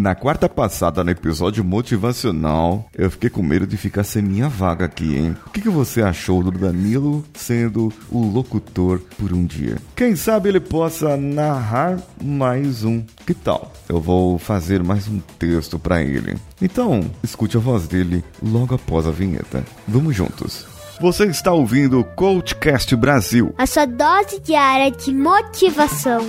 Na quarta passada, no episódio motivacional, eu fiquei com medo de ficar sem minha vaga aqui, hein? O que, que você achou do Danilo sendo o locutor por um dia? Quem sabe ele possa narrar mais um. Que tal? Eu vou fazer mais um texto para ele. Então, escute a voz dele logo após a vinheta. Vamos juntos. Você está ouvindo o Coachcast Brasil. A sua dose diária de motivação.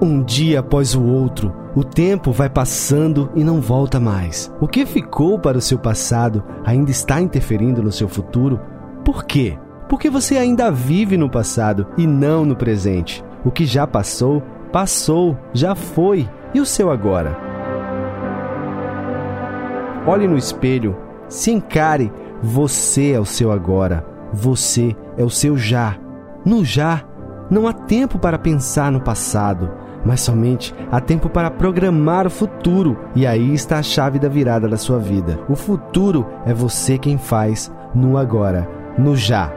Um dia após o outro, o tempo vai passando e não volta mais. O que ficou para o seu passado ainda está interferindo no seu futuro? Por quê? Porque você ainda vive no passado e não no presente. O que já passou, passou, já foi. E o seu agora? Olhe no espelho, se encare. Você é o seu agora. Você é o seu já. No já, não há tempo para pensar no passado mas somente há tempo para programar o futuro, e aí está a chave da virada da sua vida. O futuro é você quem faz no agora, no já.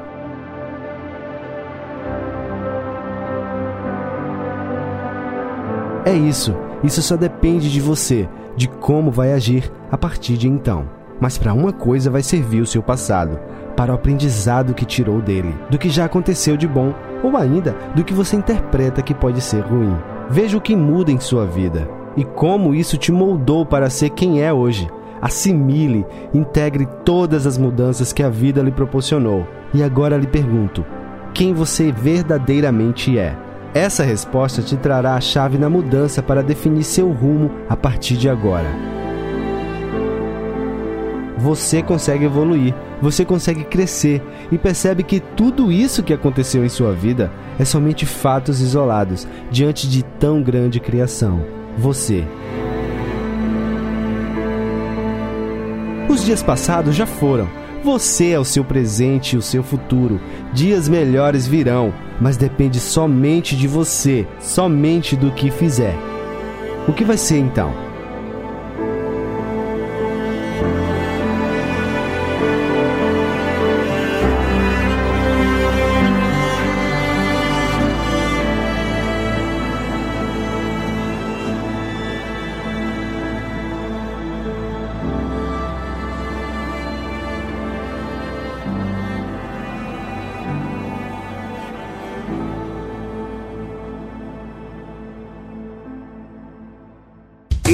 É isso, isso só depende de você, de como vai agir a partir de então. Mas para uma coisa vai servir o seu passado, para o aprendizado que tirou dele, do que já aconteceu de bom ou ainda do que você interpreta que pode ser ruim. Veja o que muda em sua vida e como isso te moldou para ser quem é hoje. Assimile, integre todas as mudanças que a vida lhe proporcionou. E agora lhe pergunto: quem você verdadeiramente é? Essa resposta te trará a chave na mudança para definir seu rumo a partir de agora. Você consegue evoluir, você consegue crescer e percebe que tudo isso que aconteceu em sua vida é somente fatos isolados diante de tão grande criação. Você. Os dias passados já foram. Você é o seu presente e o seu futuro. Dias melhores virão, mas depende somente de você, somente do que fizer. O que vai ser então?